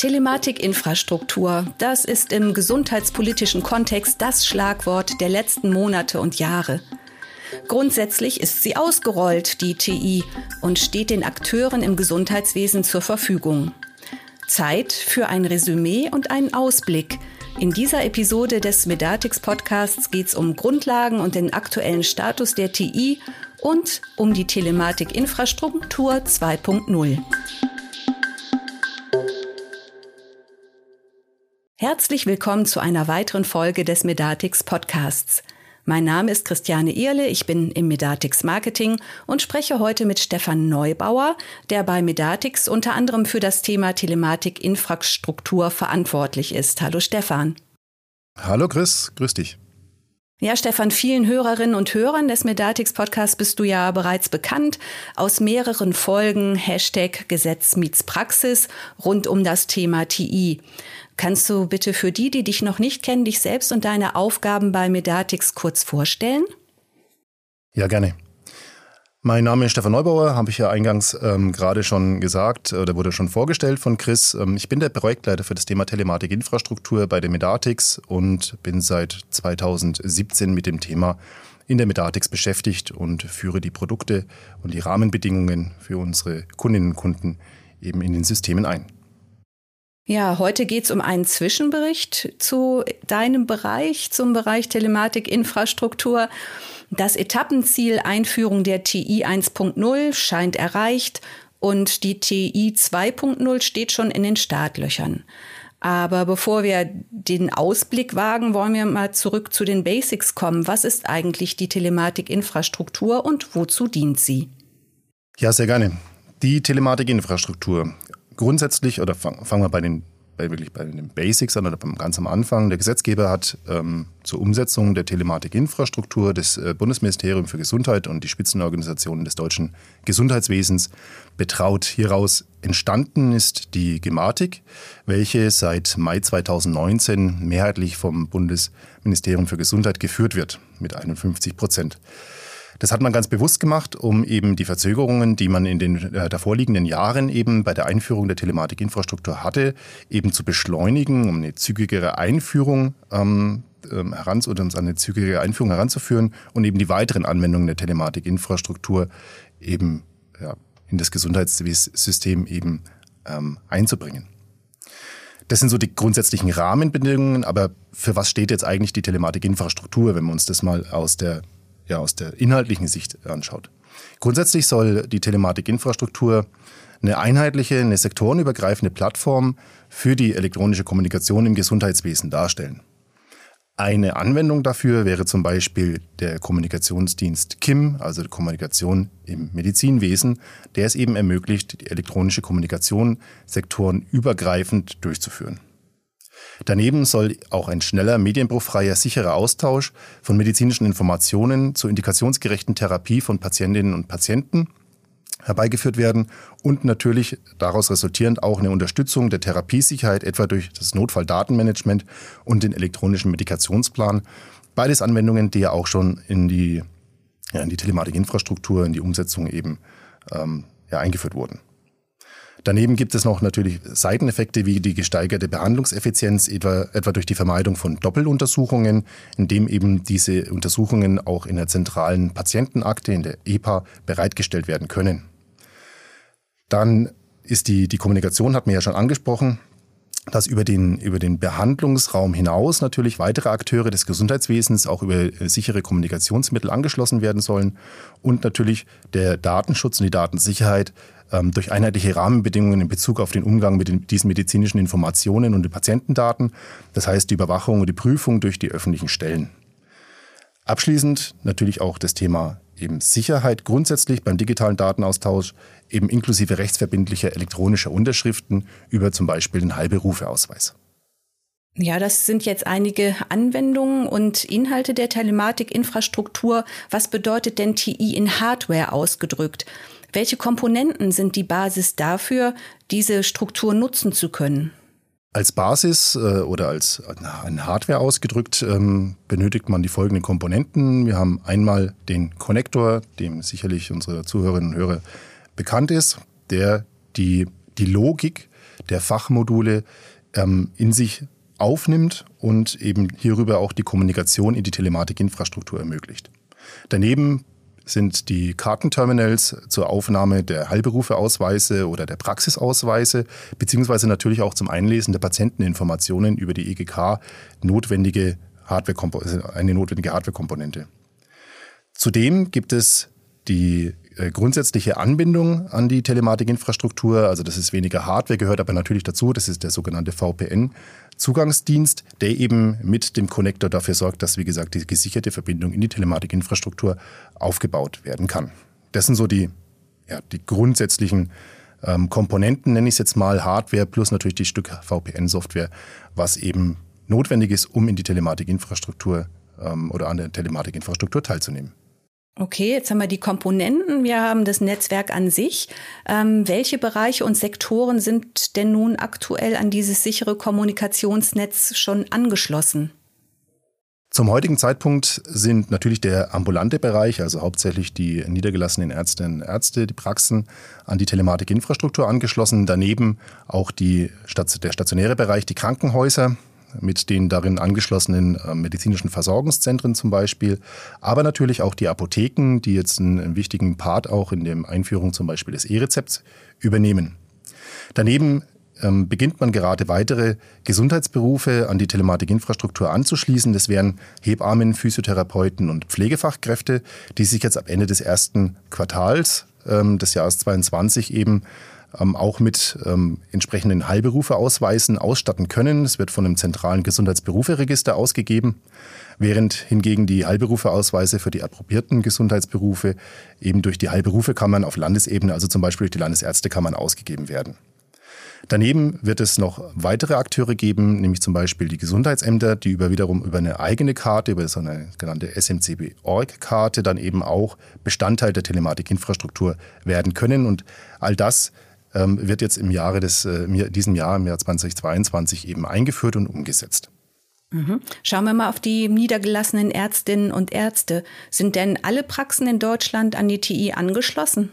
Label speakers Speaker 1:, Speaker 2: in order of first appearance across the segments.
Speaker 1: Telematikinfrastruktur, das ist im gesundheitspolitischen Kontext das Schlagwort der letzten Monate und Jahre. Grundsätzlich ist sie ausgerollt, die TI, und steht den Akteuren im Gesundheitswesen zur Verfügung. Zeit für ein Resümee und einen Ausblick. In dieser Episode des Medatix Podcasts geht es um Grundlagen und den aktuellen Status der TI und um die Telematikinfrastruktur 2.0. Herzlich willkommen zu einer weiteren Folge des Medatix Podcasts. Mein Name ist Christiane Ehrle, ich bin im Medatix Marketing und spreche heute mit Stefan Neubauer, der bei Medatix unter anderem für das Thema Telematik-Infrastruktur verantwortlich ist. Hallo Stefan.
Speaker 2: Hallo Chris, grüß dich.
Speaker 1: Ja, Stefan, vielen Hörerinnen und Hörern des Medatix Podcasts bist du ja bereits bekannt aus mehreren Folgen Hashtag Gesetz meets Praxis rund um das Thema TI. Kannst du bitte für die, die dich noch nicht kennen, dich selbst und deine Aufgaben bei Medatix kurz vorstellen?
Speaker 2: Ja, gerne. Mein Name ist Stefan Neubauer, habe ich ja eingangs ähm, gerade schon gesagt oder wurde schon vorgestellt von Chris. Ähm, ich bin der Projektleiter für das Thema Telematikinfrastruktur bei der Medatix und bin seit 2017 mit dem Thema in der Medatix beschäftigt und führe die Produkte und die Rahmenbedingungen für unsere Kundinnen und Kunden eben in den Systemen ein.
Speaker 1: Ja, heute geht es um einen Zwischenbericht zu deinem Bereich, zum Bereich Telematikinfrastruktur. Das Etappenziel Einführung der TI 1.0 scheint erreicht und die TI 2.0 steht schon in den Startlöchern. Aber bevor wir den Ausblick wagen, wollen wir mal zurück zu den Basics kommen. Was ist eigentlich die Telematikinfrastruktur und wozu dient sie?
Speaker 2: Ja, sehr gerne. Die Telematikinfrastruktur grundsätzlich, oder fangen fang wir bei den wirklich bei den Basics an oder ganz am Anfang. Der Gesetzgeber hat ähm, zur Umsetzung der Telematikinfrastruktur des äh, Bundesministerium für Gesundheit und die Spitzenorganisationen des deutschen Gesundheitswesens betraut. Hieraus entstanden ist die Gematik, welche seit Mai 2019 mehrheitlich vom Bundesministerium für Gesundheit geführt wird, mit 51 Prozent. Das hat man ganz bewusst gemacht, um eben die Verzögerungen, die man in den äh, davorliegenden Jahren eben bei der Einführung der Telematikinfrastruktur hatte, eben zu beschleunigen, um eine zügigere Einführung ähm, ähm, heran oder um eine zügige Einführung heranzuführen und eben die weiteren Anwendungen der Telematikinfrastruktur eben ja, in das Gesundheitssystem eben ähm, einzubringen. Das sind so die grundsätzlichen Rahmenbedingungen, aber für was steht jetzt eigentlich die Telematikinfrastruktur, wenn wir uns das mal aus der ja, aus der inhaltlichen Sicht anschaut. Grundsätzlich soll die Telematikinfrastruktur eine einheitliche, eine sektorenübergreifende Plattform für die elektronische Kommunikation im Gesundheitswesen darstellen. Eine Anwendung dafür wäre zum Beispiel der Kommunikationsdienst KIM, also Kommunikation im Medizinwesen, der es eben ermöglicht, die elektronische Kommunikation sektorenübergreifend durchzuführen. Daneben soll auch ein schneller, medienbruchfreier, sicherer Austausch von medizinischen Informationen zur indikationsgerechten Therapie von Patientinnen und Patienten herbeigeführt werden und natürlich daraus resultierend auch eine Unterstützung der Therapiesicherheit, etwa durch das Notfalldatenmanagement und den elektronischen Medikationsplan. Beides Anwendungen, die ja auch schon in die, ja, die Telematikinfrastruktur, in die Umsetzung eben ähm, ja, eingeführt wurden. Daneben gibt es noch natürlich Seiteneffekte wie die gesteigerte Behandlungseffizienz, etwa, etwa durch die Vermeidung von Doppeluntersuchungen, indem eben diese Untersuchungen auch in der zentralen Patientenakte, in der EPA, bereitgestellt werden können. Dann ist die, die Kommunikation, hat man ja schon angesprochen, dass über den, über den Behandlungsraum hinaus natürlich weitere Akteure des Gesundheitswesens auch über äh, sichere Kommunikationsmittel angeschlossen werden sollen und natürlich der Datenschutz und die Datensicherheit ähm, durch einheitliche Rahmenbedingungen in Bezug auf den Umgang mit den, diesen medizinischen Informationen und den Patientendaten, das heißt die Überwachung und die Prüfung durch die öffentlichen Stellen. Abschließend natürlich auch das Thema eben Sicherheit grundsätzlich beim digitalen Datenaustausch, eben inklusive rechtsverbindlicher elektronischer Unterschriften über zum Beispiel den Heilberufeausweis.
Speaker 1: Ja, das sind jetzt einige Anwendungen und Inhalte der Telematikinfrastruktur. Was bedeutet denn TI in Hardware ausgedrückt? Welche Komponenten sind die Basis dafür, diese Struktur nutzen zu können?
Speaker 2: Als Basis äh, oder als ein Hardware ausgedrückt ähm, benötigt man die folgenden Komponenten. Wir haben einmal den Konnektor, dem sicherlich unsere Zuhörerinnen und Hörer bekannt ist, der die die Logik der Fachmodule ähm, in sich aufnimmt und eben hierüber auch die Kommunikation in die Telematikinfrastruktur ermöglicht. Daneben sind die Kartenterminals zur Aufnahme der Heilberufeausweise oder der Praxisausweise, beziehungsweise natürlich auch zum Einlesen der Patienteninformationen über die EGK notwendige Hardware eine notwendige Hardwarekomponente. Zudem gibt es die grundsätzliche Anbindung an die Telematikinfrastruktur. Also das ist weniger Hardware, gehört aber natürlich dazu. Das ist der sogenannte VPN-Zugangsdienst, der eben mit dem Connector dafür sorgt, dass, wie gesagt, die gesicherte Verbindung in die Telematikinfrastruktur aufgebaut werden kann. Das sind so die, ja, die grundsätzlichen ähm, Komponenten, nenne ich es jetzt mal, Hardware plus natürlich die Stück VPN-Software, was eben notwendig ist, um in die Telematikinfrastruktur ähm, oder an der Telematikinfrastruktur teilzunehmen.
Speaker 1: Okay, jetzt haben wir die Komponenten, wir haben das Netzwerk an sich. Ähm, welche Bereiche und Sektoren sind denn nun aktuell an dieses sichere Kommunikationsnetz schon angeschlossen?
Speaker 2: Zum heutigen Zeitpunkt sind natürlich der ambulante Bereich, also hauptsächlich die niedergelassenen Ärztinnen und Ärzte, die Praxen an die Telematikinfrastruktur angeschlossen. Daneben auch die, der stationäre Bereich, die Krankenhäuser, mit den darin angeschlossenen äh, medizinischen Versorgungszentren zum Beispiel, aber natürlich auch die Apotheken, die jetzt einen, wichtigen Part auch in der Einführung zum Beispiel des E-Rezepts übernehmen. Daneben ähm, beginnt man gerade weitere Gesundheitsberufe an die Telematikinfrastruktur anzuschließen. Das wären Hebammen, Physiotherapeuten und Pflegefachkräfte, die sich jetzt ab Ende des ersten Quartals ähm, des Jahres 22 eben ähm, auch mit ähm, entsprechenden Heilberufeausweisen ausstatten können. Es wird von einem zentralen Gesundheitsberuferegister ausgegeben, während hingegen die Heilberufeausweise für die approbierten Gesundheitsberufe eben durch die Heilberufekammern auf Landesebene, also zum Beispiel durch die Landesärztekammern, ausgegeben werden. Daneben wird es noch weitere Akteure geben, nämlich zum Beispiel die Gesundheitsämter, die über wiederum über eine eigene Karte, über so eine genannte SMCB-Org-Karte dann eben auch Bestandteil der Telematikinfrastruktur werden können. Und all das ähm, wird jetzt im Jahre des, äh, diesem Jahr, im Jahr 2022 eben eingeführt und umgesetzt.
Speaker 1: Mhm. Schauen wir mal auf die niedergelassenen Ärztinnen und Ärzte. Sind denn alle Praxen in Deutschland an die TI angeschlossen?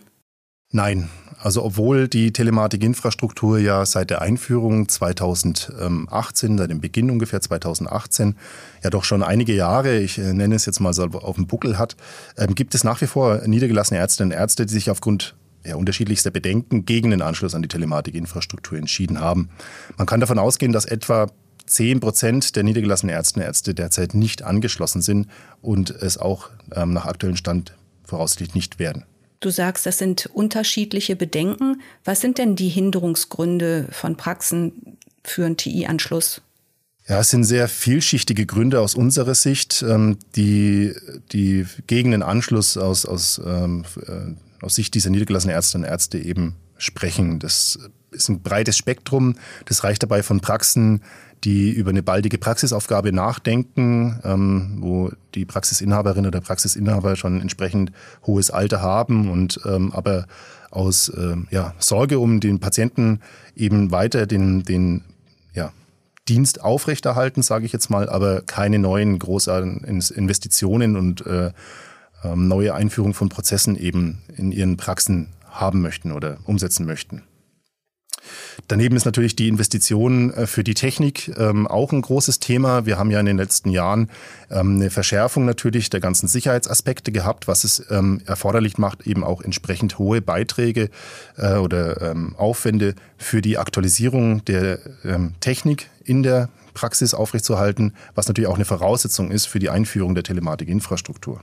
Speaker 2: Nein. Also obwohl die Telematikinfrastruktur ja seit der Einführung 2018, seit dem Beginn ungefähr 2018, ja doch schon einige Jahre, ich äh, nenne es jetzt mal so auf dem Buckel hat, ähm, gibt es nach wie vor niedergelassene Ärztinnen und Ärzte, die sich aufgrund ja, unterschiedlichster Bedenken gegen den Anschluss an die Telematikinfrastruktur entschieden haben. Man kann davon ausgehen, dass etwa 10 Prozent der niedergelassenen Ärzte und Ärzte derzeit nicht angeschlossen sind und es auch ähm, nach aktuellem Stand voraussichtlich nicht werden.
Speaker 1: Du sagst, das sind unterschiedliche Bedenken. Was sind denn die Hinderungsgründe von Praxen für einen TI-Anschluss?
Speaker 2: Ja, es sind sehr vielschichtige Gründe aus unserer Sicht, ähm, die, die gegen den Anschluss aus, aus ähm, äh, aus Sicht dieser niedergelassenen Ärztinnen und Ärzte eben sprechen. Das ist ein breites Spektrum. Das reicht dabei von Praxen, die über eine baldige Praxisaufgabe nachdenken, ähm, wo die Praxisinhaberin oder Praxisinhaber schon entsprechend hohes Alter haben und ähm, aber aus äh, ja, Sorge um den Patienten eben weiter den, den ja, Dienst aufrechterhalten, sage ich jetzt mal, aber keine neuen großartigen Investitionen und äh, neue Einführung von Prozessen eben in ihren Praxen haben möchten oder umsetzen möchten. Daneben ist natürlich die Investition äh, für die Technik ähm, auch ein großes Thema. Wir haben ja in den letzten Jahren ähm, eine Verschärfung natürlich der ganzen Sicherheitsaspekte gehabt, was es ähm, erforderlich macht, eben auch entsprechend hohe Beiträge äh, oder ähm, Aufwände für die Aktualisierung der ähm, Technik in der Praxis aufrechtzuerhalten, was natürlich auch eine Voraussetzung ist für die Einführung der Telematikinfrastruktur.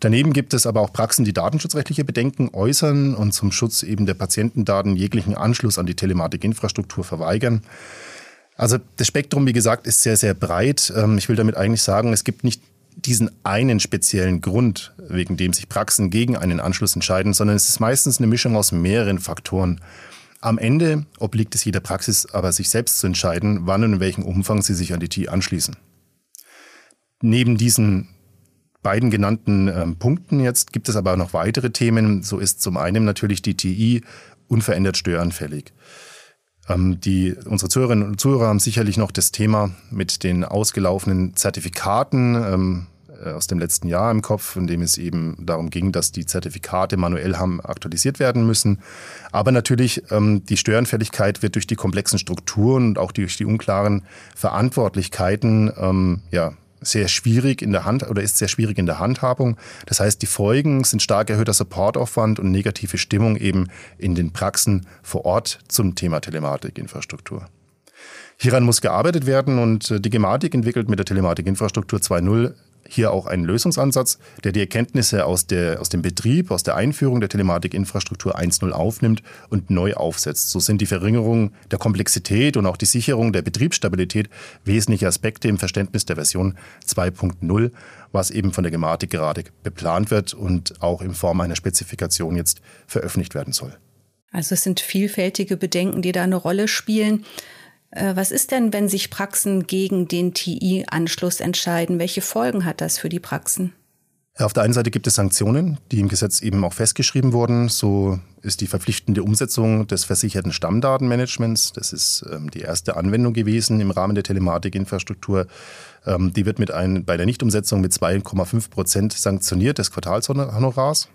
Speaker 2: Daneben gibt es aber auch Praxen, die datenschutzrechtliche Bedenken äußern und zum Schutz eben der Patientendaten jeglichen Anschluss an die Telematikinfrastruktur verweigern. Also das Spektrum, wie gesagt, ist sehr, sehr breit. Ähm, ich will damit eigentlich sagen, es gibt nicht diesen einen speziellen Grund, wegen dem sich Praxen gegen einen Anschluss entscheiden, sondern es ist meistens eine Mischung aus mehreren Faktoren. Am Ende obliegt es jeder Praxis aber, sich selbst zu entscheiden, wann und in welchem Umfang sie sich an die TI anschließen. Neben diesen beiden genannten ähm, Punkten jetzt gibt es aber noch weitere Themen. So ist zum einen natürlich die TI unverändert störanfällig. Ähm, die, unsere Zuhörerinnen und Zuhörer haben sicherlich noch das Thema mit den ausgelaufenen Zertifikaten ähm, äh, aus dem letzten Jahr im Kopf, in dem es eben darum ging, dass die Zertifikate manuell haben aktualisiert werden müssen. Aber natürlich ähm, die Störanfälligkeit wird durch die komplexen Strukturen und auch durch die unklaren Verantwortlichkeiten ähm, ja, sehr schwierig in der Hand oder ist sehr schwierig in der Handhabung. Das heißt, die Folgen sind stark erhöhter Supportaufwand und negative Stimmung eben in den Praxen vor Ort zum Thema Telematikinfrastruktur. Hieran muss gearbeitet werden und äh, die Gematik entwickelt mit der Telematikinfrastruktur 2.0 hier auch einen Lösungsansatz, der die Erkenntnisse aus, der, aus dem Betrieb, aus der Einführung der Telematikinfrastruktur 1.0 aufnimmt und neu aufsetzt. So sind die Verringerung der Komplexität und auch die Sicherung der Betriebsstabilität wesentliche Aspekte im Verständnis der Version 2.0, was eben von der Gematik gerade beplant wird und auch in Form einer Spezifikation jetzt veröffentlicht werden soll.
Speaker 1: Also es sind vielfältige Bedenken, die da eine Rolle spielen. Äh, was ist denn, wenn sich Praxen gegen den TI-Anschluss entscheiden? Welche Folgen hat das für die Praxen?
Speaker 2: Auf der einen Seite gibt es Sanktionen, die im Gesetz eben auch festgeschrieben wurden. So ist die verpflichtende Umsetzung des versicherten Stammdatenmanagements. Das ist ähm, die erste Anwendung gewesen im Rahmen der Telematikinfrastruktur. Ähm, die wird mit ein, bei der Nichtumsetzung mit 2,5 Prozent sanktioniert des Quartalshonorars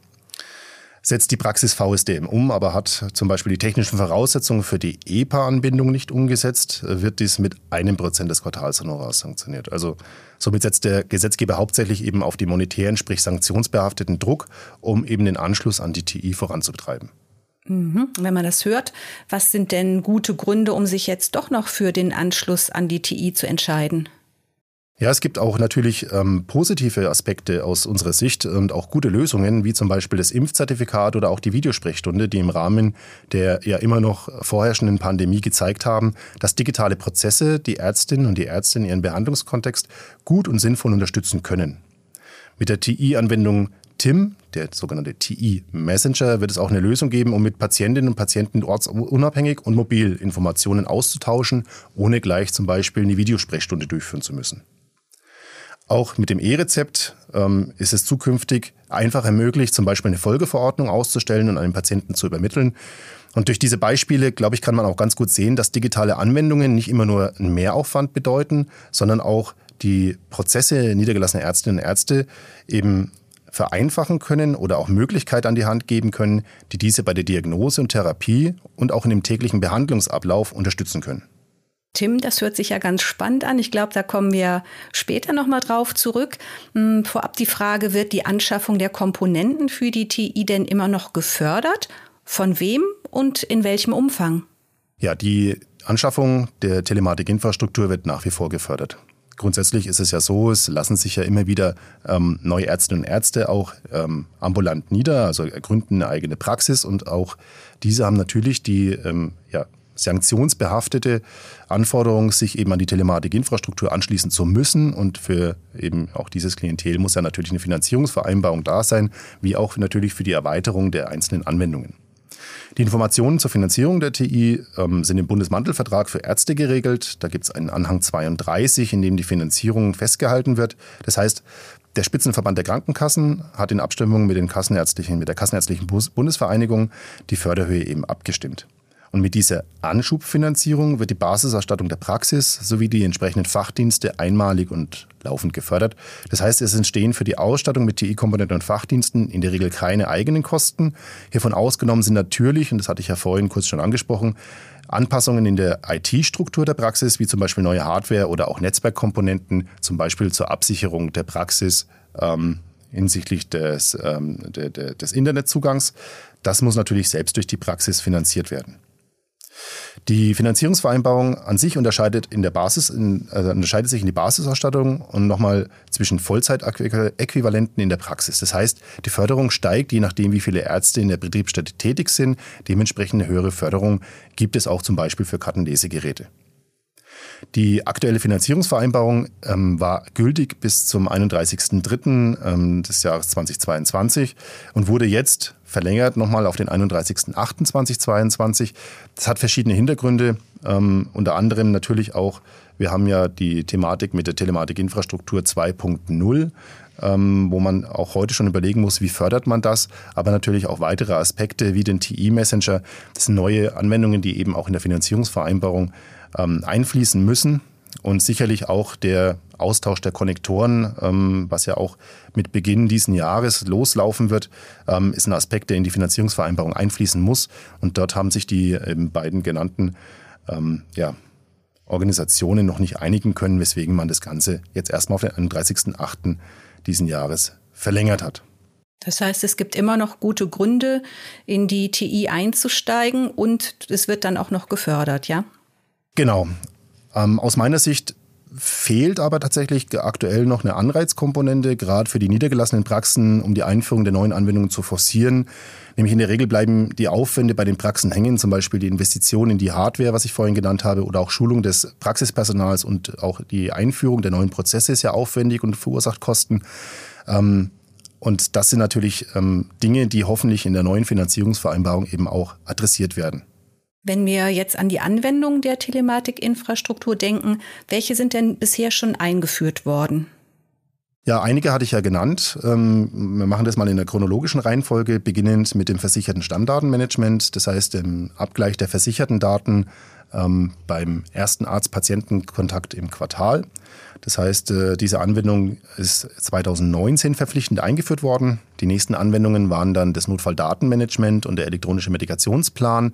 Speaker 2: setzt die Praxis VSDM um, aber hat zum Beispiel die technischen Voraussetzungen für die EPA-Anbindung nicht umgesetzt, wird dies mit einem Prozent des Quartalshonorars sanktioniert. Also somit setzt der Gesetzgeber hauptsächlich eben auf die monetären, sprich sanktionsbehafteten Druck, um eben den Anschluss an die TI voranzutreiben.
Speaker 1: Mhm. Wenn man das hört, was sind denn gute Gründe, um sich jetzt doch noch für den Anschluss an die TI zu entscheiden?
Speaker 2: Ja, es gibt auch natürlich ähm, positive Aspekte aus unserer Sicht und auch gute Lösungen, wie zum Beispiel das Impfzertifikat oder auch die Videosprechstunde, die im Rahmen der ja immer noch vorherrschenden Pandemie gezeigt haben, dass digitale Prozesse die Ärztinnen und die Ärzte in ihrem Behandlungskontext gut und sinnvoll unterstützen können. Mit der TI-Anwendung TIM, der sogenannte TI Messenger, wird es auch eine Lösung geben, um mit Patientinnen und Patienten ortsunabhängig und mobil Informationen auszutauschen, ohne gleich zum Beispiel eine Videosprechstunde durchführen zu müssen. Auch mit dem E-Rezept ähm, ist es zukünftig einfacher möglich, zum Beispiel eine Folgeverordnung auszustellen und einem Patienten zu übermitteln. Und durch diese Beispiele, glaube ich, kann man auch ganz gut sehen, dass digitale Anwendungen nicht immer nur einen Mehraufwand bedeuten, sondern auch die Prozesse niedergelassener Ärztinnen und Ärzte eben vereinfachen können oder auch Möglichkeiten an die Hand geben können, die diese bei der Diagnose und Therapie und auch in dem täglichen Behandlungsablauf unterstützen können.
Speaker 1: Tim, das hört sich ja ganz spannend an. Ich glaube, da kommen wir später nochmal drauf zurück. Hm, vorab die Frage, wird die Anschaffung der Komponenten für die TI denn immer noch gefördert? Von wem und in welchem Umfang?
Speaker 2: Ja, die Anschaffung der Telematikinfrastruktur wird nach wie vor gefördert. Grundsätzlich ist es ja so, es lassen sich ja immer wieder ähm, neue Ärztinnen und Ärzte auch ähm, ambulant nieder, also gründen eine eigene Praxis und auch diese haben natürlich die ähm, ja, sanktionsbehaftete Anforderung, sich eben an die Telematikinfrastruktur anschließen zu müssen. Und für eben auch dieses Klientel muss ja natürlich eine Finanzierungsvereinbarung da sein, wie auch natürlich für die Erweiterung der einzelnen Anwendungen. Die Informationen zur Finanzierung der TI ähm, sind im Bundesmantelvertrag für Ärzte geregelt. Da gibt es einen Anhang 32, in dem die Finanzierung festgehalten wird. Das heißt, der Spitzenverband der Krankenkassen hat in Abstimmung mit, den Kassenärztlichen, mit der Kassenärztlichen Bundesvereinigung die Förderhöhe eben abgestimmt. Und mit dieser Anschubfinanzierung wird die Basisausstattung der Praxis sowie die entsprechenden Fachdienste einmalig und laufend gefördert. Das heißt, es entstehen für die Ausstattung mit TI-Komponenten und Fachdiensten in der Regel keine eigenen Kosten. Hiervon ausgenommen sind natürlich, und das hatte ich ja vorhin kurz schon angesprochen, Anpassungen in der IT-Struktur der Praxis, wie zum Beispiel neue Hardware oder auch Netzwerkkomponenten, zum Beispiel zur Absicherung der Praxis ähm, hinsichtlich des, ähm, de, de, des Internetzugangs. Das muss natürlich selbst durch die Praxis finanziert werden. Die Finanzierungsvereinbarung an sich unterscheidet, in der Basis, in, also unterscheidet sich in die Basisausstattung und nochmal zwischen Vollzeitäquivalenten in der Praxis. Das heißt, die Förderung steigt, je nachdem, wie viele Ärzte in der Betriebsstätte tätig sind. Dementsprechend eine höhere Förderung gibt es auch zum Beispiel für Kartenlesegeräte. Die aktuelle Finanzierungsvereinbarung ähm, war gültig bis zum 31.03. Ähm, des Jahres 2022 und wurde jetzt verlängert nochmal auf den 31.08.2022. Das hat verschiedene Hintergründe, ähm, unter anderem natürlich auch, wir haben ja die Thematik mit der Telematikinfrastruktur 2.0 ähm, wo man auch heute schon überlegen muss, wie fördert man das, aber natürlich auch weitere Aspekte wie den TI-Messenger. Das sind neue Anwendungen, die eben auch in der Finanzierungsvereinbarung ähm, einfließen müssen. Und sicherlich auch der Austausch der Konnektoren, ähm, was ja auch mit Beginn diesen Jahres loslaufen wird, ähm, ist ein Aspekt, der in die Finanzierungsvereinbarung einfließen muss. Und dort haben sich die ähm, beiden genannten ähm, ja, Organisationen noch nicht einigen können, weswegen man das Ganze jetzt erstmal auf den 31.08. diesen Jahres verlängert hat.
Speaker 1: Das heißt, es gibt immer noch gute Gründe, in die TI einzusteigen und es wird dann auch noch gefördert, ja?
Speaker 2: Genau. Ähm, aus meiner Sicht fehlt aber tatsächlich aktuell noch eine Anreizkomponente, gerade für die niedergelassenen Praxen, um die Einführung der neuen Anwendungen zu forcieren. Nämlich in der Regel bleiben die Aufwände bei den Praxen hängen, zum Beispiel die Investition in die Hardware, was ich vorhin genannt habe, oder auch Schulung des Praxispersonals und auch die Einführung der neuen Prozesse ist ja aufwendig und verursacht Kosten. Ähm, und das sind natürlich ähm, Dinge, die hoffentlich in der neuen Finanzierungsvereinbarung eben auch adressiert werden.
Speaker 1: Wenn wir jetzt an die Anwendung der Telematikinfrastruktur denken, welche sind denn bisher schon eingeführt worden?
Speaker 2: Ja, einige hatte ich ja genannt. Ähm, wir machen das mal in der chronologischen Reihenfolge, beginnend mit dem versicherten Stammdatenmanagement, das heißt dem Abgleich der versicherten Daten ähm, beim ersten Arzt-Patienten-Kontakt im Quartal. Das heißt, äh, diese Anwendung ist 2019 verpflichtend eingeführt worden. Die nächsten Anwendungen waren dann das Notfalldatenmanagement und der elektronische Medikationsplan,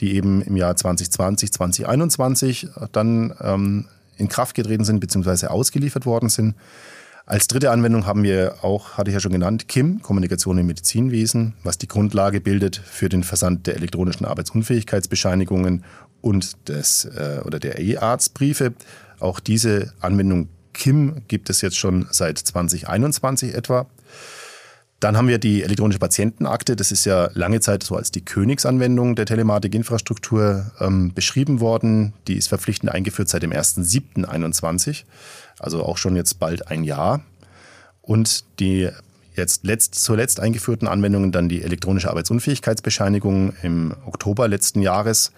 Speaker 2: die eben im Jahr 2020, 2021 dann ähm, in Kraft getreten sind bzw. ausgeliefert worden sind. Als dritte Anwendung haben wir auch, hatte ich ja schon genannt, KIM, Kommunikation im Medizinwesen, was die Grundlage bildet für den Versand der elektronischen Arbeitsunfähigkeitsbescheinigungen und des äh, oder der E-Arztbriefe. Auch diese Anwendung KIM gibt es jetzt schon seit 2021 etwa. Dann haben wir die elektronische Patientenakte. Das ist ja lange Zeit so als die Königsanwendung der Telematikinfrastruktur ähm, beschrieben worden. Die ist verpflichtend eingeführt seit dem 1.7.21 also auch schon jetzt bald ein Jahr. Und die jetzt letzt, zuletzt eingeführten Anwendungen dann die elektronische Arbeitsunfähigkeitsbescheinigung im Oktober letzten Jahres,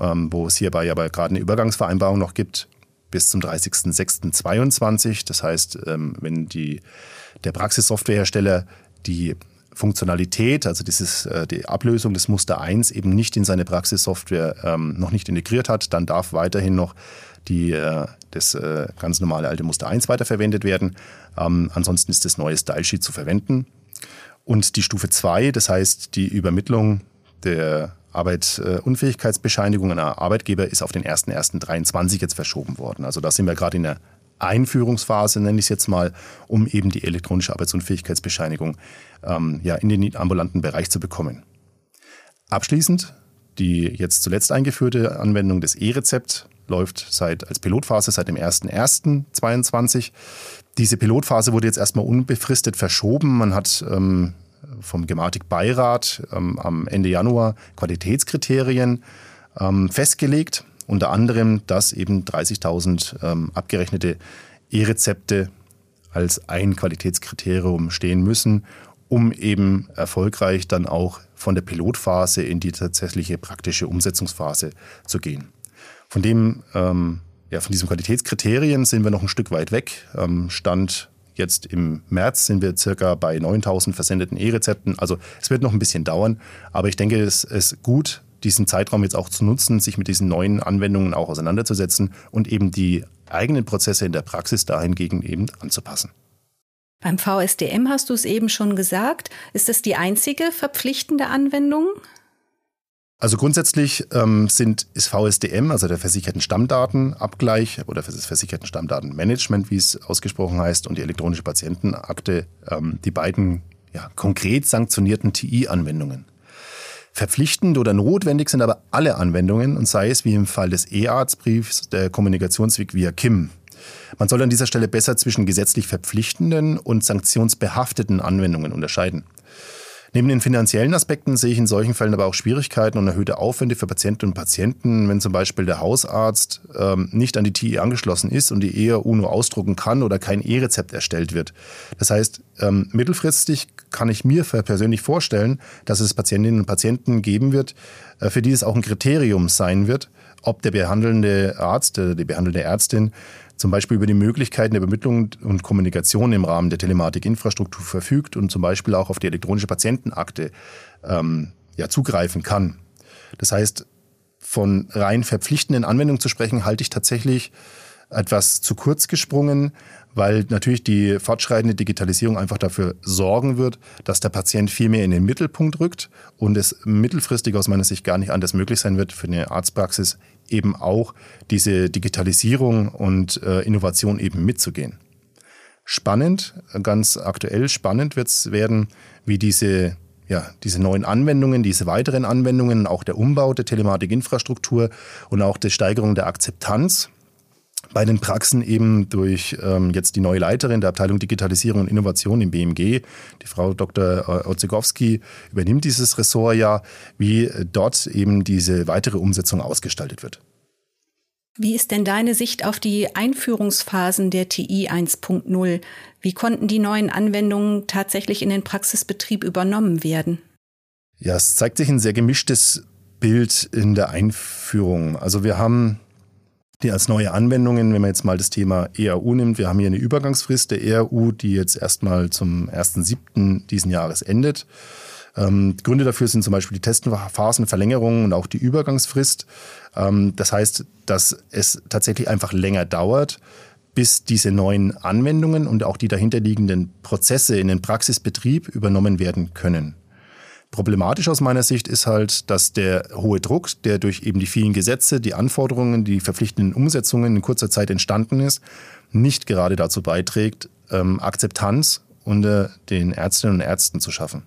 Speaker 2: ähm, wo es hierbei aber gerade eine Übergangsvereinbarung noch gibt bis zum 30.06.22. Das heißt, ähm, wenn die, der Praxissoftwarehersteller die Funktionalität, also dieses, äh, die Ablösung des Muster 1 eben nicht in seine Praxissoftware ähm, noch nicht integriert hat, dann darf weiterhin noch die, äh, das äh, ganz normale alte Muster 1 weiterverwendet werden. Ähm, ansonsten ist das neue Style Sheet zu verwenden. Und die Stufe 2, das heißt die Übermittlung der Arbeitsunfähigkeitsbescheinigung an Arbeitgeber ist auf den 01.01.23 jetzt verschoben worden. Also da sind wir gerade in der Einführungsphase, nenne ich es jetzt mal, um eben die elektronische Arbeitsunfähigkeitsbescheinigung ähm, ja, in den ambulanten Bereich zu bekommen. Abschließend die jetzt zuletzt eingeführte Anwendung des E-Rezept läuft seit, als Pilotphase seit dem 01.01.2022. Diese Pilotphase wurde jetzt erstmal unbefristet verschoben. Man hat ähm, vom Gematik-Beirat ähm, am Ende Januar Qualitätskriterien ähm, festgelegt. Unter anderem, dass eben 30.000 ähm, abgerechnete E-Rezepte als ein Qualitätskriterium stehen müssen, um eben erfolgreich dann auch von der Pilotphase in die tatsächliche praktische Umsetzungsphase zu gehen. Von dem, ähm, ja, von diesen Qualitätskriterien sind wir noch ein Stück weit weg. Ähm, Stand jetzt im März sind wir circa bei 9000 versendeten E-Rezepten. Also es wird noch ein bisschen dauern, aber ich denke, es ist gut, diesen Zeitraum jetzt auch zu nutzen, sich mit diesen neuen Anwendungen auch auseinanderzusetzen und eben die eigenen Prozesse in der Praxis dahingegen eben anzupassen.
Speaker 1: Beim VSDM hast du es eben schon gesagt. Ist das die einzige verpflichtende Anwendung?
Speaker 2: Also grundsätzlich ähm, sind, ist VSDM, also der versicherten Stammdatenabgleich oder das versicherten Stammdatenmanagement, wie es ausgesprochen heißt, und die elektronische Patientenakte ähm, die beiden ja, konkret sanktionierten TI-Anwendungen. Verpflichtend oder notwendig sind aber alle Anwendungen und sei es wie im Fall des E-Arztbriefs der Kommunikationsweg via KIM. Man soll an dieser Stelle besser zwischen gesetzlich verpflichtenden und sanktionsbehafteten Anwendungen unterscheiden. Neben den finanziellen Aspekten sehe ich in solchen Fällen aber auch Schwierigkeiten und erhöhte Aufwände für Patientinnen und Patienten, wenn zum Beispiel der Hausarzt ähm, nicht an die TI angeschlossen ist und die ERU nur ausdrucken kann oder kein E-Rezept erstellt wird. Das heißt, ähm, mittelfristig kann ich mir persönlich vorstellen, dass es Patientinnen und Patienten geben wird, äh, für die es auch ein Kriterium sein wird, ob der behandelnde Arzt oder die behandelnde Ärztin zum Beispiel über die Möglichkeiten der Übermittlung und Kommunikation im Rahmen der Telematikinfrastruktur verfügt und zum Beispiel auch auf die elektronische Patientenakte ähm, ja, zugreifen kann. Das heißt, von rein verpflichtenden Anwendungen zu sprechen, halte ich tatsächlich etwas zu kurz gesprungen, weil natürlich die fortschreitende Digitalisierung einfach dafür sorgen wird, dass der Patient viel mehr in den Mittelpunkt rückt und es mittelfristig aus meiner Sicht gar nicht anders möglich sein wird für eine Arztpraxis eben auch diese Digitalisierung und äh, Innovation eben mitzugehen. Spannend, ganz aktuell spannend wird es werden, wie diese ja, diese neuen Anwendungen, diese weiteren Anwendungen, auch der Umbau der Telematikinfrastruktur und auch die Steigerung der Akzeptanz bei den Praxen eben durch ähm, jetzt die neue Leiterin der Abteilung Digitalisierung und Innovation im BMG, die Frau Dr. Ozegowski, übernimmt dieses Ressort ja, wie dort eben diese weitere Umsetzung ausgestaltet wird.
Speaker 1: Wie ist denn deine Sicht auf die Einführungsphasen der TI 1.0? Wie konnten die neuen Anwendungen tatsächlich in den Praxisbetrieb übernommen werden?
Speaker 2: Ja, es zeigt sich ein sehr gemischtes Bild in der Einführung. Also wir haben die als neue Anwendungen, wenn man jetzt mal das Thema EAU nimmt, wir haben hier eine Übergangsfrist der EAU, die jetzt erstmal zum 1.7. diesen Jahres endet. Ähm, Gründe dafür sind zum Beispiel die Testphasenverlängerung und auch die Übergangsfrist. Ähm, das heißt, dass es tatsächlich einfach länger dauert, bis diese neuen Anwendungen und auch die dahinterliegenden Prozesse in den Praxisbetrieb übernommen werden können. Problematisch aus meiner Sicht ist halt, dass der hohe Druck, der durch eben die vielen Gesetze, die Anforderungen, die verpflichtenden Umsetzungen in kurzer Zeit entstanden ist, nicht gerade dazu beiträgt, ähm, Akzeptanz unter den Ärztinnen und Ärzten zu schaffen.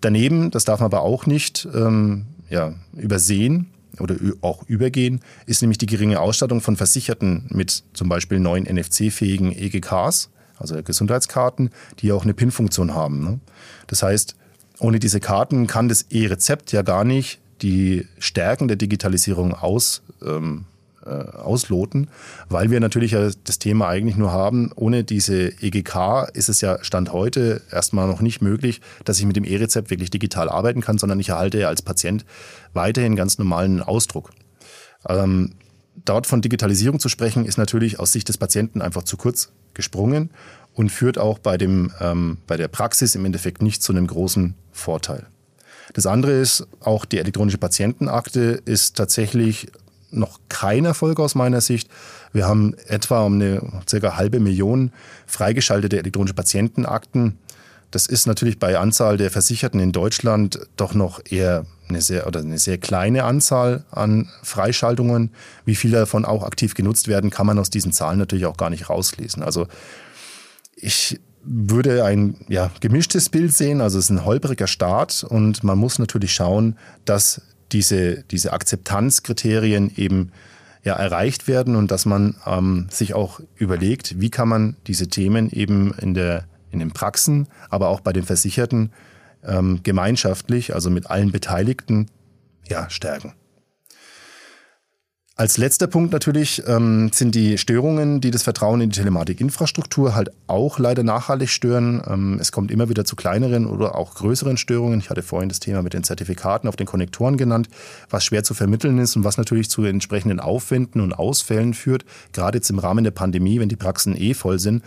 Speaker 2: Daneben, das darf man aber auch nicht ähm, ja, übersehen oder auch übergehen, ist nämlich die geringe Ausstattung von Versicherten mit zum Beispiel neuen NFC-fähigen EGKs, also Gesundheitskarten, die auch eine PIN-Funktion haben. Ne? Das heißt, ohne diese Karten kann das E-Rezept ja gar nicht die Stärken der Digitalisierung aus, ähm, äh, ausloten, weil wir natürlich ja das Thema eigentlich nur haben, ohne diese EGK ist es ja Stand heute erstmal noch nicht möglich, dass ich mit dem E-Rezept wirklich digital arbeiten kann, sondern ich erhalte ja als Patient weiterhin ganz normalen Ausdruck. Ähm, dort von Digitalisierung zu sprechen, ist natürlich aus Sicht des Patienten einfach zu kurz gesprungen und führt auch bei, dem, ähm, bei der Praxis im Endeffekt nicht zu einem großen Vorteil. Das andere ist, auch die elektronische Patientenakte ist tatsächlich noch kein Erfolg aus meiner Sicht. Wir haben etwa um eine circa halbe Million freigeschaltete elektronische Patientenakten. Das ist natürlich bei Anzahl der Versicherten in Deutschland doch noch eher eine sehr oder eine sehr kleine Anzahl an Freischaltungen. Wie viel davon auch aktiv genutzt werden, kann man aus diesen Zahlen natürlich auch gar nicht rauslesen. Also ich würde ein ja, gemischtes Bild sehen, also es ist ein holpriger Start und man muss natürlich schauen, dass diese, diese Akzeptanzkriterien eben ja, erreicht werden und dass man ähm, sich auch überlegt, wie kann man diese Themen eben in, der, in den Praxen, aber auch bei den Versicherten ähm, gemeinschaftlich, also mit allen Beteiligten, ja, stärken. Als letzter Punkt natürlich ähm, sind die Störungen, die das Vertrauen in die Telematikinfrastruktur halt auch leider nachhaltig stören. Ähm, es kommt immer wieder zu kleineren oder auch größeren Störungen. Ich hatte vorhin das Thema mit den Zertifikaten auf den Konnektoren genannt, was schwer zu vermitteln ist und was natürlich zu entsprechenden Aufwänden und Ausfällen führt, gerade jetzt im Rahmen der Pandemie, wenn die Praxen eh voll sind,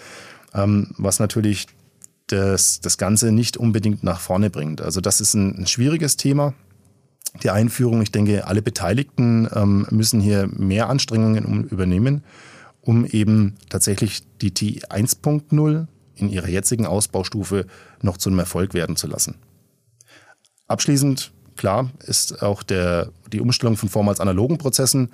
Speaker 2: ähm, was natürlich das, das Ganze nicht unbedingt nach vorne bringt. Also das ist ein, ein schwieriges Thema die Einführung. Ich denke, alle Beteiligten ähm, müssen hier mehr Anstrengungen um, übernehmen, um eben tatsächlich die T 1.0 in ihrer jetzigen Ausbaustufe noch zu einem Erfolg werden zu lassen. Abschließend, klar, ist auch der, die Umstellung von vormals analogen Prozessen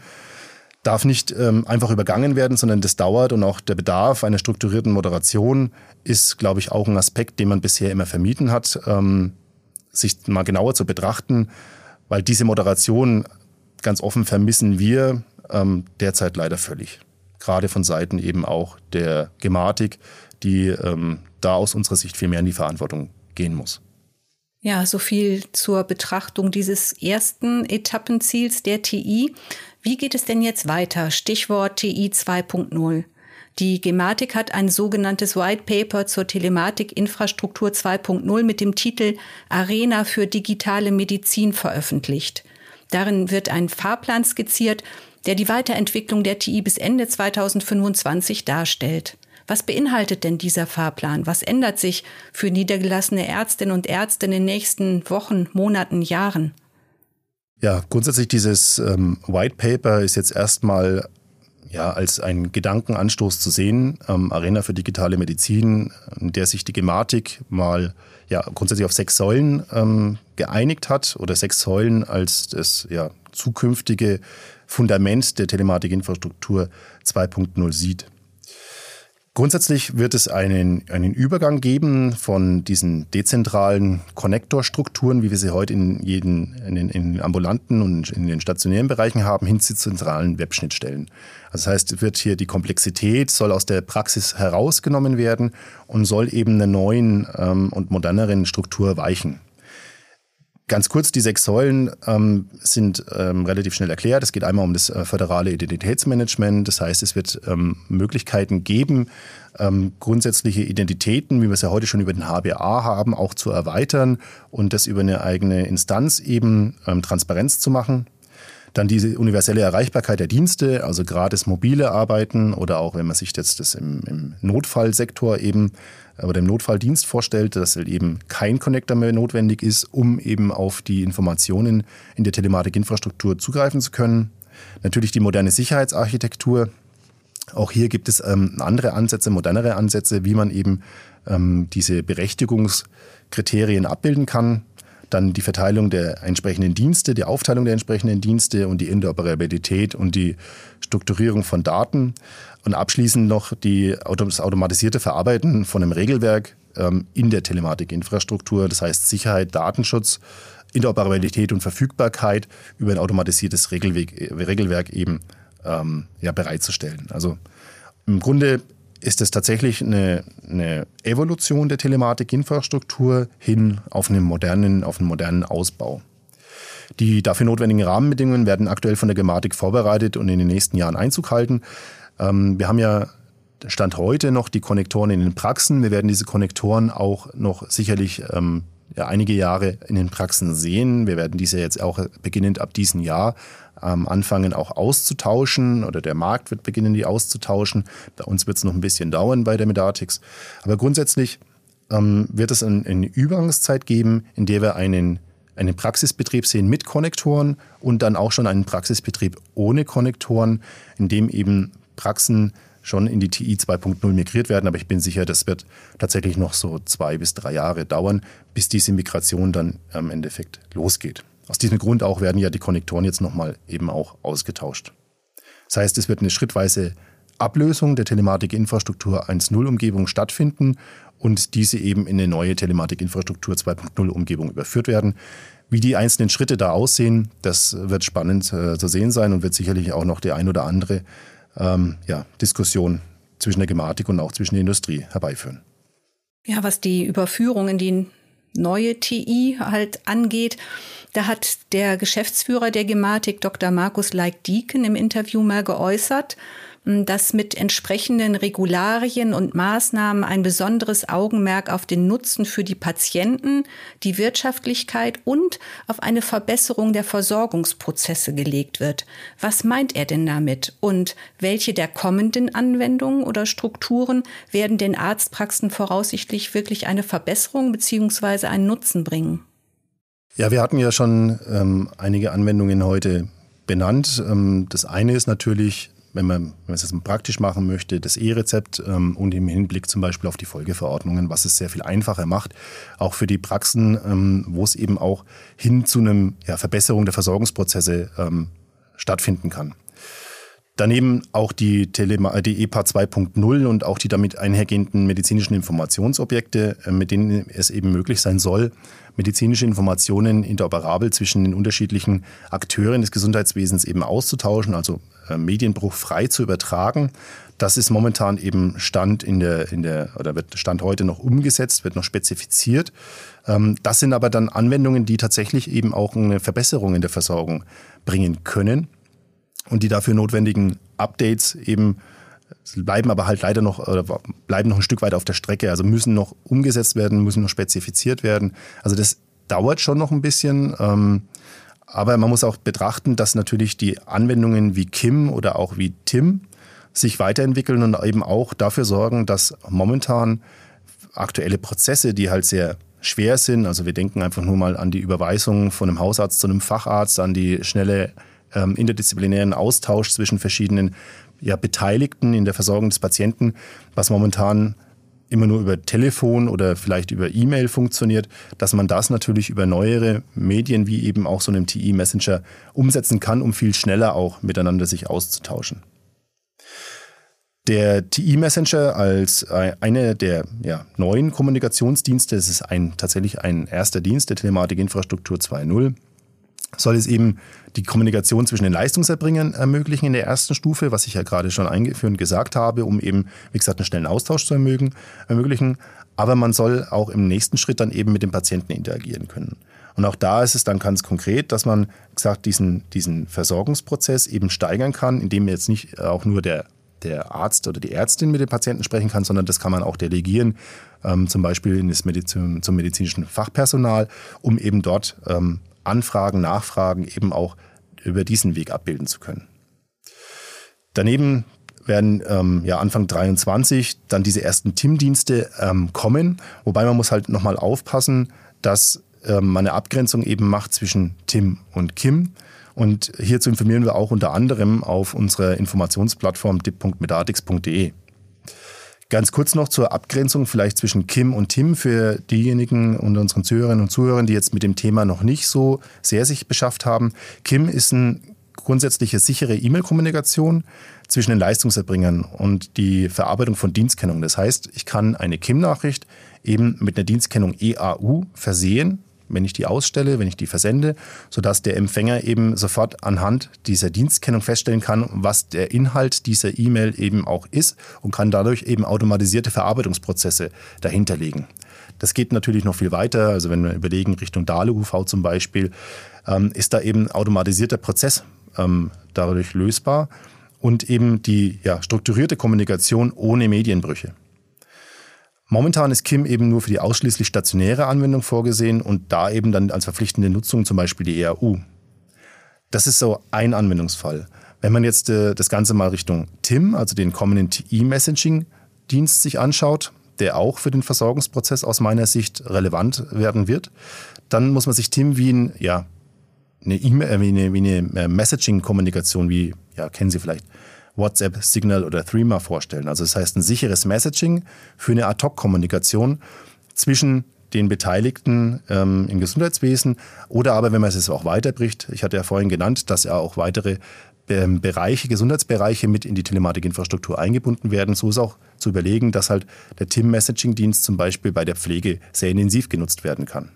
Speaker 2: darf nicht ähm, einfach übergangen werden, sondern das dauert und auch der Bedarf einer strukturierten Moderation ist, glaube ich, auch ein Aspekt, den man bisher immer vermieden hat, ähm, sich mal genauer zu betrachten, weil diese Moderation ganz offen vermissen wir ähm, derzeit leider völlig. Gerade von Seiten eben auch der Gematik, die ähm, da aus unserer Sicht viel mehr in die Verantwortung gehen muss.
Speaker 1: Ja, so viel zur Betrachtung dieses ersten Etappenziels der TI. Wie geht es denn jetzt weiter? Stichwort TI 2.0. Die Gematik hat ein sogenanntes White Paper zur Telematikinfrastruktur 2.0 mit dem Titel Arena für digitale Medizin veröffentlicht. Darin wird ein Fahrplan skizziert, der die Weiterentwicklung der TI bis Ende 2025 darstellt. Was beinhaltet denn dieser Fahrplan? Was ändert sich für niedergelassene Ärztinnen und Ärzte in den nächsten Wochen, Monaten, Jahren?
Speaker 2: Ja, grundsätzlich dieses ähm, White Paper ist jetzt erstmal ja, als einen Gedankenanstoß zu sehen, ähm, Arena für digitale Medizin, in der sich die Gematik mal ja, grundsätzlich auf sechs Säulen ähm, geeinigt hat oder sechs Säulen als das ja, zukünftige Fundament der Telematikinfrastruktur 2.0 sieht. Grundsätzlich wird es einen, einen Übergang geben von diesen dezentralen Konnektorstrukturen, wie wir sie heute in, jeden, in, den, in den ambulanten und in den stationären Bereichen haben, hin zu zentralen Webschnittstellen. Also das heißt, wird hier die Komplexität soll aus der Praxis herausgenommen werden und soll eben einer neuen ähm, und moderneren Struktur weichen. Ganz kurz, die sechs Säulen ähm, sind ähm, relativ schnell erklärt. Es geht einmal um das äh, föderale Identitätsmanagement. Das heißt, es wird ähm, Möglichkeiten geben, ähm, grundsätzliche Identitäten, wie wir es ja heute schon über den HBA haben, auch zu erweitern und das über eine eigene Instanz eben ähm, Transparenz zu machen. Dann diese universelle Erreichbarkeit der Dienste, also das mobile Arbeiten oder auch wenn man sich jetzt das im, im Notfallsektor eben oder im Notfalldienst vorstellt, dass halt eben kein Connector mehr notwendig ist, um eben auf die Informationen in der Telematikinfrastruktur zugreifen zu können. Natürlich die moderne Sicherheitsarchitektur. Auch hier gibt es ähm, andere Ansätze, modernere Ansätze, wie man eben ähm, diese Berechtigungskriterien abbilden kann. Dann die Verteilung der entsprechenden Dienste, die Aufteilung der entsprechenden Dienste und die Interoperabilität und die Strukturierung von Daten. Und abschließend noch die, das automatisierte Verarbeiten von einem Regelwerk ähm, in der Telematikinfrastruktur. Das heißt Sicherheit, Datenschutz, Interoperabilität und Verfügbarkeit über ein automatisiertes Regelweg, Regelwerk eben ähm, ja, bereitzustellen. Also im Grunde ist es tatsächlich eine, eine Evolution der Telematikinfrastruktur hin auf einen modernen, auf einen modernen Ausbau. Die dafür notwendigen Rahmenbedingungen werden aktuell von der Gematik vorbereitet und in den nächsten Jahren Einzug halten. Ähm, wir haben ja Stand heute noch die Konnektoren in den Praxen. Wir werden diese Konnektoren auch noch sicherlich ähm, ja, einige Jahre in den Praxen sehen. Wir werden diese jetzt auch beginnend ab diesem Jahr ähm, anfangen auch auszutauschen oder der Markt wird beginnen, die auszutauschen. Bei uns wird es noch ein bisschen dauern bei der Medatix. Aber grundsätzlich ähm, wird es ein, eine Übergangszeit geben, in der wir einen, einen Praxisbetrieb sehen mit Konnektoren und dann auch schon einen Praxisbetrieb ohne Konnektoren, in dem eben Praxen schon in die TI 2.0 migriert werden. Aber ich bin sicher, das wird tatsächlich noch so zwei bis drei Jahre dauern, bis diese Migration dann im Endeffekt losgeht. Aus diesem Grund auch werden ja die Konnektoren jetzt nochmal eben auch ausgetauscht. Das heißt, es wird eine schrittweise Ablösung der Telematikinfrastruktur 1.0-Umgebung stattfinden und diese eben in eine neue Telematikinfrastruktur 2.0-Umgebung überführt werden. Wie die einzelnen Schritte da aussehen, das wird spannend äh, zu sehen sein und wird sicherlich auch noch die ein oder andere ähm, ja, Diskussion zwischen der Gematik und auch zwischen der Industrie herbeiführen.
Speaker 1: Ja, was die Überführung in die neue TI halt angeht, da hat der Geschäftsführer der Gematik, Dr. Markus Leik-Dieken, im Interview mal geäußert, dass mit entsprechenden Regularien und Maßnahmen ein besonderes Augenmerk auf den Nutzen für die Patienten, die Wirtschaftlichkeit und auf eine Verbesserung der Versorgungsprozesse gelegt wird. Was meint er denn damit? Und welche der kommenden Anwendungen oder Strukturen werden den Arztpraxen voraussichtlich wirklich eine Verbesserung beziehungsweise einen Nutzen bringen?
Speaker 2: Ja, wir hatten ja schon ähm, einige Anwendungen heute benannt. Ähm, das eine ist natürlich wenn man, wenn man es jetzt praktisch machen möchte, das E-Rezept ähm, und im Hinblick zum Beispiel auf die Folgeverordnungen, was es sehr viel einfacher macht, auch für die Praxen, ähm, wo es eben auch hin zu einer ja, Verbesserung der Versorgungsprozesse ähm, stattfinden kann. Daneben auch die, Telema die EPA 2.0 und auch die damit einhergehenden medizinischen Informationsobjekte, äh, mit denen es eben möglich sein soll, medizinische Informationen interoperabel zwischen den unterschiedlichen Akteuren des Gesundheitswesens eben auszutauschen, also äh, Medienbruch frei zu übertragen. Das ist momentan eben Stand in der, in der, oder wird Stand heute noch umgesetzt, wird noch spezifiziert. Ähm, das sind aber dann Anwendungen, die tatsächlich eben auch eine Verbesserung in der Versorgung bringen können und die dafür notwendigen Updates eben bleiben aber halt leider noch bleiben noch ein Stück weit auf der Strecke, also müssen noch umgesetzt werden, müssen noch spezifiziert werden. Also das dauert schon noch ein bisschen. Ähm, aber man muss auch betrachten, dass natürlich die Anwendungen wie Kim oder auch wie Tim sich weiterentwickeln und eben auch dafür sorgen, dass momentan aktuelle Prozesse, die halt sehr schwer sind, also wir denken einfach nur mal an die Überweisung von einem Hausarzt zu einem Facharzt, an die schnelle ähm, interdisziplinären Austausch zwischen verschiedenen ja, Beteiligten in der Versorgung des Patienten, was momentan immer nur über Telefon oder vielleicht über E-Mail funktioniert, dass man das natürlich über neuere Medien wie eben auch so einem TI-Messenger umsetzen kann, um viel schneller auch miteinander sich auszutauschen. Der TI-Messenger als eine der ja, neuen Kommunikationsdienste, es ist ein, tatsächlich ein erster Dienst der Telematikinfrastruktur 2.0, soll es eben die Kommunikation zwischen den Leistungserbringern ermöglichen in der ersten Stufe, was ich ja gerade schon eingeführt gesagt habe, um eben, wie gesagt, einen schnellen Austausch zu ermöglichen. Aber man soll auch im nächsten Schritt dann eben mit dem Patienten interagieren können. Und auch da ist es dann ganz konkret, dass man gesagt diesen, diesen Versorgungsprozess eben steigern kann, indem jetzt nicht auch nur der der Arzt oder die Ärztin mit dem Patienten sprechen kann, sondern das kann man auch delegieren, ähm, zum Beispiel in das Medizin, zum medizinischen Fachpersonal, um eben dort ähm, Anfragen, Nachfragen eben auch über diesen Weg abbilden zu können. Daneben werden ähm, ja Anfang 23 dann diese ersten TIM-Dienste ähm, kommen, wobei man muss halt nochmal aufpassen, dass ähm, man eine Abgrenzung eben macht zwischen Tim und Kim. Und hierzu informieren wir auch unter anderem auf unserer Informationsplattform dip.medatix.de. Ganz kurz noch zur Abgrenzung vielleicht zwischen Kim und Tim für diejenigen unter unseren Zuhörerinnen und Zuhörern, die jetzt mit dem Thema noch nicht so sehr sich beschafft haben. Kim ist eine grundsätzliche sichere E-Mail-Kommunikation zwischen den Leistungserbringern und die Verarbeitung von Dienstkennung. Das heißt, ich kann eine Kim-Nachricht eben mit einer Dienstkennung EAU versehen wenn ich die ausstelle, wenn ich die versende, sodass der Empfänger eben sofort anhand dieser Dienstkennung feststellen kann, was der Inhalt dieser E-Mail eben auch ist und kann dadurch eben automatisierte Verarbeitungsprozesse dahinterlegen. Das geht natürlich noch viel weiter. Also wenn wir überlegen, Richtung DALE-UV zum Beispiel, ähm, ist da eben automatisierter Prozess ähm, dadurch lösbar und eben die ja, strukturierte Kommunikation ohne Medienbrüche. Momentan ist KIM eben nur für die ausschließlich stationäre Anwendung vorgesehen und da eben dann als verpflichtende Nutzung zum Beispiel die EAU. Das ist so ein Anwendungsfall. Wenn man jetzt äh, das Ganze mal Richtung TIM, also den Community E-Messaging-Dienst sich anschaut, der auch für den Versorgungsprozess aus meiner Sicht relevant werden wird, dann muss man sich TIM wie ein, ja, eine, e wie eine, wie eine äh, Messaging-Kommunikation, wie, ja, kennen Sie vielleicht, WhatsApp, Signal oder Threema vorstellen. Also das heißt ein sicheres Messaging für eine Ad-Hoc-Kommunikation zwischen den Beteiligten ähm, im Gesundheitswesen oder aber, wenn man es auch weiterbricht, ich hatte ja vorhin genannt, dass ja auch weitere ähm, Bereiche, Gesundheitsbereiche mit in die Telematikinfrastruktur eingebunden werden. So ist auch zu überlegen, dass halt der TIM-Messaging-Dienst zum Beispiel bei der Pflege sehr intensiv genutzt werden kann.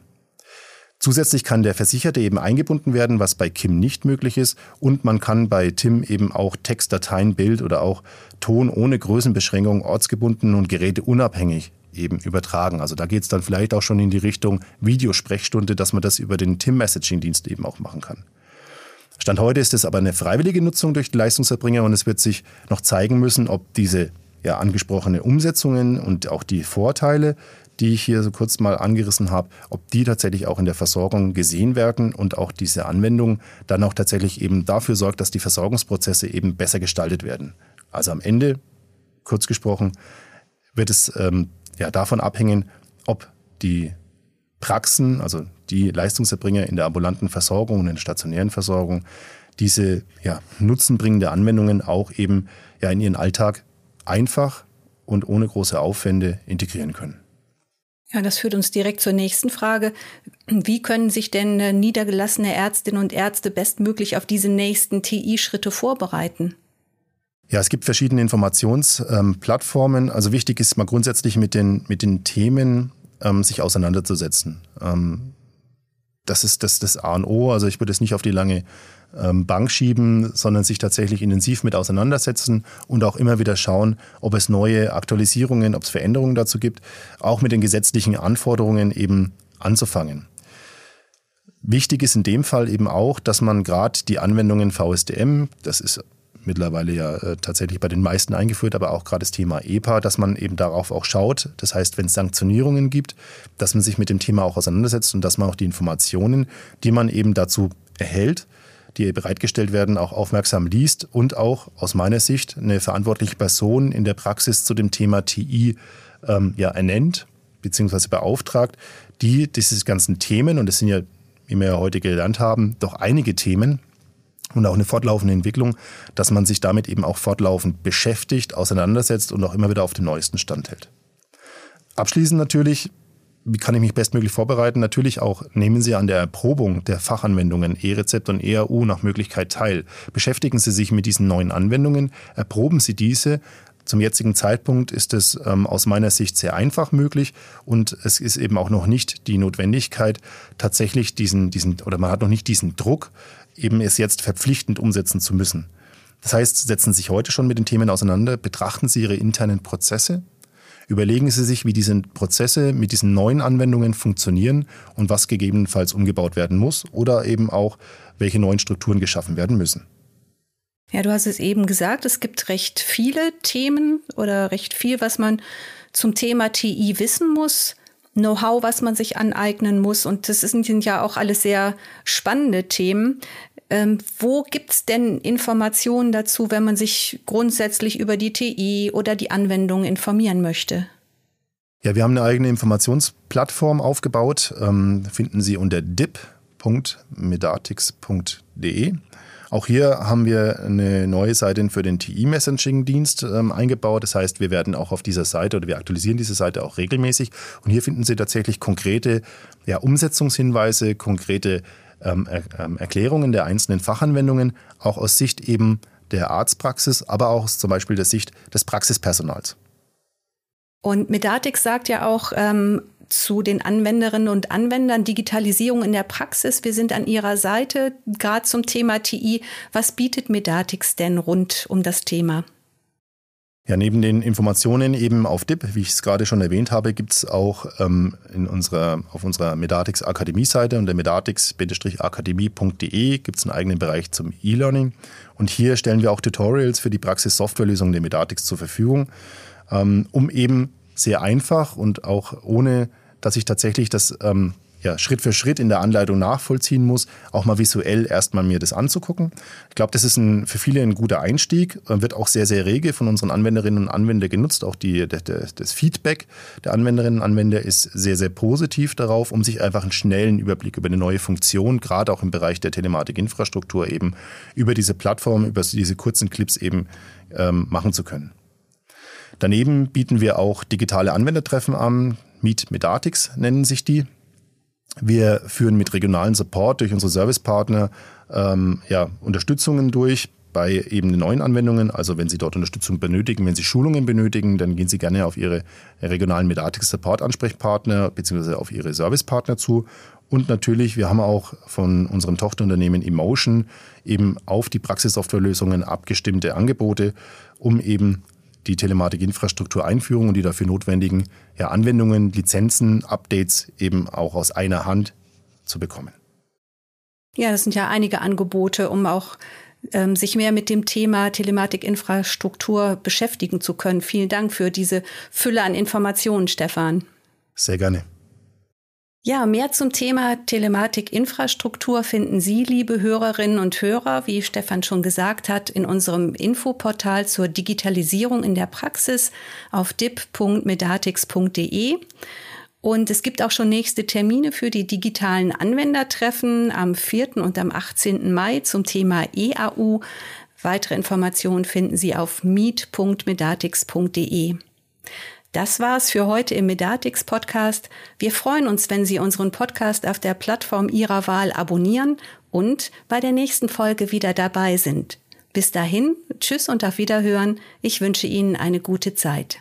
Speaker 2: Zusätzlich kann der Versicherte eben eingebunden werden, was bei Kim nicht möglich ist. Und man kann bei Tim eben auch Textdateien, Bild oder auch Ton ohne Größenbeschränkung ortsgebunden und geräteunabhängig eben übertragen. Also da geht es dann vielleicht auch schon in die Richtung Videosprechstunde, dass man das über den Tim-Messaging-Dienst eben auch machen kann. Stand heute ist es aber eine freiwillige Nutzung durch die Leistungserbringer und es wird sich noch zeigen müssen, ob diese ja, angesprochene Umsetzungen und auch die Vorteile die ich hier so kurz mal angerissen habe, ob die tatsächlich auch in der Versorgung gesehen werden und auch diese Anwendung dann auch tatsächlich eben dafür sorgt, dass die Versorgungsprozesse eben besser gestaltet werden. Also am Ende, kurz gesprochen, wird es ähm, ja davon abhängen, ob die Praxen, also die Leistungserbringer in der ambulanten Versorgung und in der stationären Versorgung, diese ja, nutzenbringende Anwendungen auch eben ja in ihren Alltag einfach und ohne große Aufwände integrieren können.
Speaker 1: Ja, das führt uns direkt zur nächsten Frage. Wie können sich denn äh, niedergelassene Ärztinnen und Ärzte bestmöglich auf diese nächsten TI-Schritte vorbereiten?
Speaker 2: Ja, es gibt verschiedene Informationsplattformen. Ähm, also wichtig ist mal grundsätzlich mit den, mit den Themen ähm, sich auseinanderzusetzen. Ähm, das ist das, das A und O. Also ich würde es nicht auf die lange Bank schieben, sondern sich tatsächlich intensiv mit auseinandersetzen und auch immer wieder schauen, ob es neue Aktualisierungen, ob es Veränderungen dazu gibt, auch mit den gesetzlichen Anforderungen eben anzufangen. Wichtig ist in dem Fall eben auch, dass man gerade die Anwendungen VSDM, das ist mittlerweile ja äh, tatsächlich bei den meisten eingeführt, aber auch gerade das Thema EPA, dass man eben darauf auch schaut. Das heißt, wenn es Sanktionierungen gibt, dass man sich mit dem Thema auch auseinandersetzt und dass man auch die Informationen, die man eben dazu erhält, die bereitgestellt werden, auch aufmerksam liest und auch aus meiner Sicht eine verantwortliche Person in der Praxis zu dem Thema TI ähm, ja, ernennt bzw. beauftragt, die diese ganzen Themen, und das sind ja, wie wir ja heute gelernt haben, doch einige Themen, und auch eine fortlaufende Entwicklung, dass man sich damit eben auch fortlaufend beschäftigt, auseinandersetzt und auch immer wieder auf dem neuesten Stand hält. Abschließend natürlich, wie kann ich mich bestmöglich vorbereiten? Natürlich auch nehmen Sie an der Erprobung der Fachanwendungen E-Rezept und EAU nach Möglichkeit teil. Beschäftigen Sie sich mit diesen neuen Anwendungen, erproben Sie diese. Zum jetzigen Zeitpunkt ist es ähm, aus meiner Sicht sehr einfach möglich und es ist eben auch noch nicht die Notwendigkeit, tatsächlich diesen, diesen oder man hat noch nicht diesen Druck, eben es jetzt verpflichtend umsetzen zu müssen. Das heißt, setzen Sie sich heute schon mit den Themen auseinander, betrachten Sie Ihre internen Prozesse, überlegen Sie sich, wie diese Prozesse mit diesen neuen Anwendungen funktionieren und was gegebenenfalls umgebaut werden muss oder eben auch, welche neuen Strukturen geschaffen werden müssen.
Speaker 1: Ja, du hast es eben gesagt, es gibt recht viele Themen oder recht viel, was man zum Thema TI wissen muss. Know-how, was man sich aneignen muss. Und das sind ja auch alles sehr spannende Themen. Ähm, wo gibt's denn Informationen dazu, wenn man sich grundsätzlich über die TI oder die Anwendung informieren möchte?
Speaker 2: Ja, wir haben eine eigene Informationsplattform aufgebaut. Ähm, finden Sie unter dip.medatix.de. Auch hier haben wir eine neue Seite für den TI-Messaging-Dienst ähm, eingebaut. Das heißt, wir werden auch auf dieser Seite oder wir aktualisieren diese Seite auch regelmäßig. Und hier finden Sie tatsächlich konkrete ja, Umsetzungshinweise, konkrete ähm, ähm, Erklärungen der einzelnen Fachanwendungen, auch aus Sicht eben der Arztpraxis, aber auch aus zum Beispiel der Sicht des Praxispersonals.
Speaker 1: Und Medatix sagt ja auch, ähm, zu den Anwenderinnen und Anwendern, Digitalisierung in der Praxis. Wir sind an Ihrer Seite, gerade zum Thema TI. Was bietet Medatix denn rund um das Thema?
Speaker 2: Ja, neben den Informationen eben auf DIP, wie ich es gerade schon erwähnt habe, gibt es auch ähm, in unserer, auf unserer Medatix Akademie-Seite unter medatix-akademie.de gibt es einen eigenen Bereich zum E-Learning. Und hier stellen wir auch Tutorials für die Praxis-Softwarelösung der Medatix zur Verfügung, ähm, um eben sehr einfach und auch ohne dass ich tatsächlich das ähm, ja, Schritt für Schritt in der Anleitung nachvollziehen muss, auch mal visuell erstmal mir das anzugucken. Ich glaube, das ist ein, für viele ein guter Einstieg, wird auch sehr, sehr rege von unseren Anwenderinnen und Anwendern genutzt. Auch die, der, das Feedback der Anwenderinnen und Anwender ist sehr, sehr positiv darauf, um sich einfach einen schnellen Überblick über eine neue Funktion, gerade auch im Bereich der Telematikinfrastruktur eben über diese Plattform, über diese kurzen Clips eben ähm, machen zu können. Daneben bieten wir auch digitale Anwendertreffen an. Meet Medatix nennen sich die. Wir führen mit regionalen Support durch unsere Servicepartner ähm, ja, Unterstützungen durch bei eben neuen Anwendungen. Also wenn Sie dort Unterstützung benötigen, wenn Sie Schulungen benötigen, dann gehen Sie gerne auf Ihre regionalen Medatix Support Ansprechpartner bzw. auf Ihre Servicepartner zu. Und natürlich, wir haben auch von unserem Tochterunternehmen Emotion eben auf die Praxissoftwarelösungen abgestimmte Angebote, um eben die Telematikinfrastruktur-Einführung und die dafür notwendigen ja, Anwendungen, Lizenzen, Updates eben auch aus einer Hand zu bekommen.
Speaker 1: Ja, das sind ja einige Angebote, um auch ähm, sich mehr mit dem Thema Telematikinfrastruktur beschäftigen zu können. Vielen Dank für diese Fülle an Informationen, Stefan.
Speaker 2: Sehr gerne.
Speaker 1: Ja, mehr zum Thema Telematik-Infrastruktur finden Sie, liebe Hörerinnen und Hörer, wie Stefan schon gesagt hat, in unserem Infoportal zur Digitalisierung in der Praxis auf dip.medatix.de. Und es gibt auch schon nächste Termine für die digitalen Anwendertreffen am 4. und am 18. Mai zum Thema EAU. Weitere Informationen finden Sie auf meet.medatix.de. Das war's für heute im Medatix Podcast. Wir freuen uns, wenn Sie unseren Podcast auf der Plattform Ihrer Wahl abonnieren und bei der nächsten Folge wieder dabei sind. Bis dahin, tschüss und auf Wiederhören. Ich wünsche Ihnen eine gute Zeit.